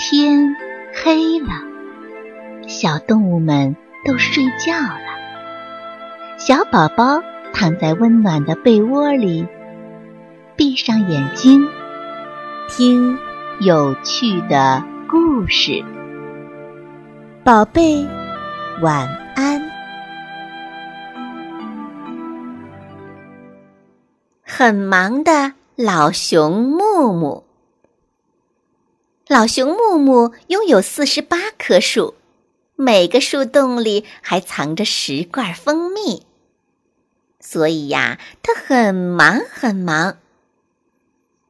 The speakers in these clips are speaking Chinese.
天黑了，小动物们都睡觉了。小宝宝躺在温暖的被窝里，闭上眼睛，听有趣的故事。宝贝，晚安。很忙的老熊木木。老熊木木拥有四十八棵树，每个树洞里还藏着十罐蜂蜜，所以呀，他很忙很忙。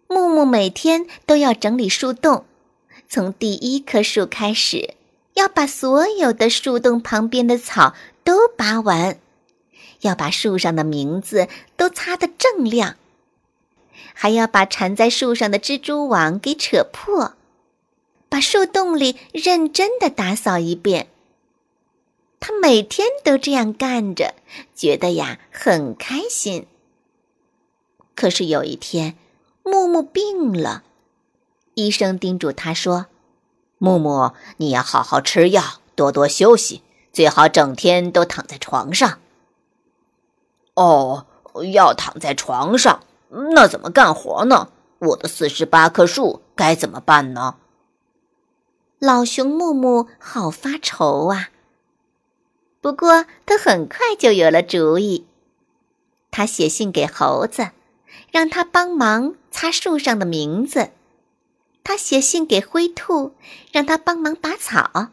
木木每天都要整理树洞，从第一棵树开始，要把所有的树洞旁边的草都拔完，要把树上的名字都擦得锃亮，还要把缠在树上的蜘蛛网给扯破。把树洞里认真的打扫一遍。他每天都这样干着，觉得呀很开心。可是有一天，木木病了，医生叮嘱他说：“木木，你要好好吃药，多多休息，最好整天都躺在床上。”哦，要躺在床上，那怎么干活呢？我的四十八棵树该怎么办呢？老熊木木好发愁啊！不过他很快就有了主意。他写信给猴子，让他帮忙擦树上的名字；他写信给灰兔，让他帮忙拔草；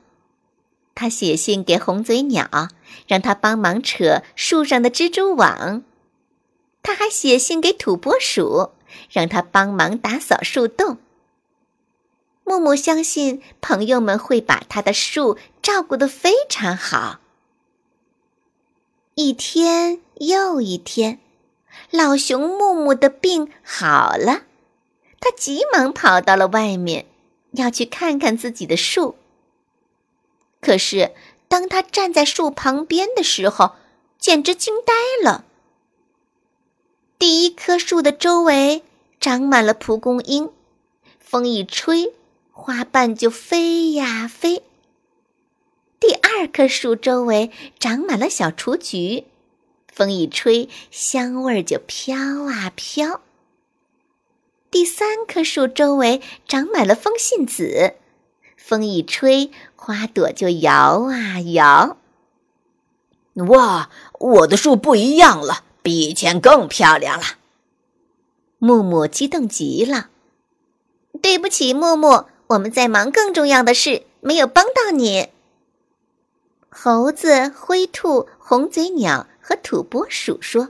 他写信给红嘴鸟，让他帮忙扯树上的蜘蛛网；他还写信给土拨鼠，让他帮忙打扫树洞。木木相信朋友们会把他的树照顾得非常好。一天又一天，老熊木木的病好了，他急忙跑到了外面，要去看看自己的树。可是，当他站在树旁边的时候，简直惊呆了。第一棵树的周围长满了蒲公英，风一吹。花瓣就飞呀飞。第二棵树周围长满了小雏菊，风一吹，香味儿就飘啊飘。第三棵树周围长满了风信子，风一吹，花朵就摇啊摇。哇，我的树不一样了，比以前更漂亮了。木木激动极了。对不起，木木。我们在忙更重要的事，没有帮到你。猴子、灰兔、红嘴鸟和土拨鼠说：“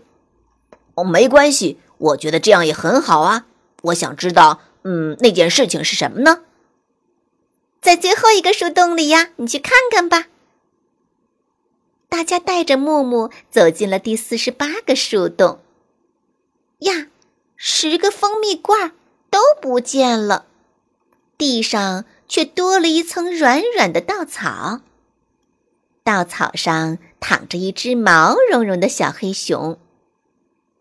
哦，没关系，我觉得这样也很好啊。我想知道，嗯，那件事情是什么呢？在最后一个树洞里呀，你去看看吧。”大家带着木木走进了第四十八个树洞。呀，十个蜂蜜罐都不见了。地上却多了一层软软的稻草，稻草上躺着一只毛茸茸的小黑熊。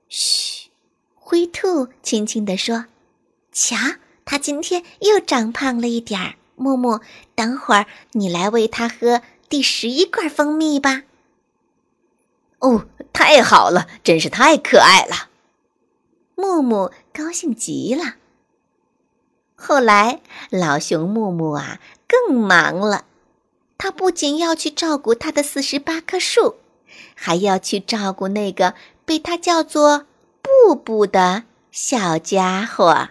嘘，灰兔轻轻地说：“瞧，它今天又长胖了一点儿。”木木，等会儿你来喂它喝第十一罐蜂蜜吧。哦，太好了，真是太可爱了！木木高兴极了。后来，老熊木木啊更忙了。他不仅要去照顾他的四十八棵树，还要去照顾那个被他叫做布布的小家伙。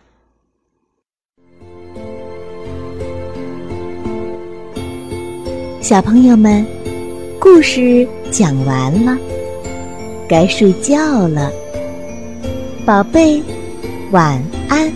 小朋友们，故事讲完了，该睡觉了，宝贝，晚安。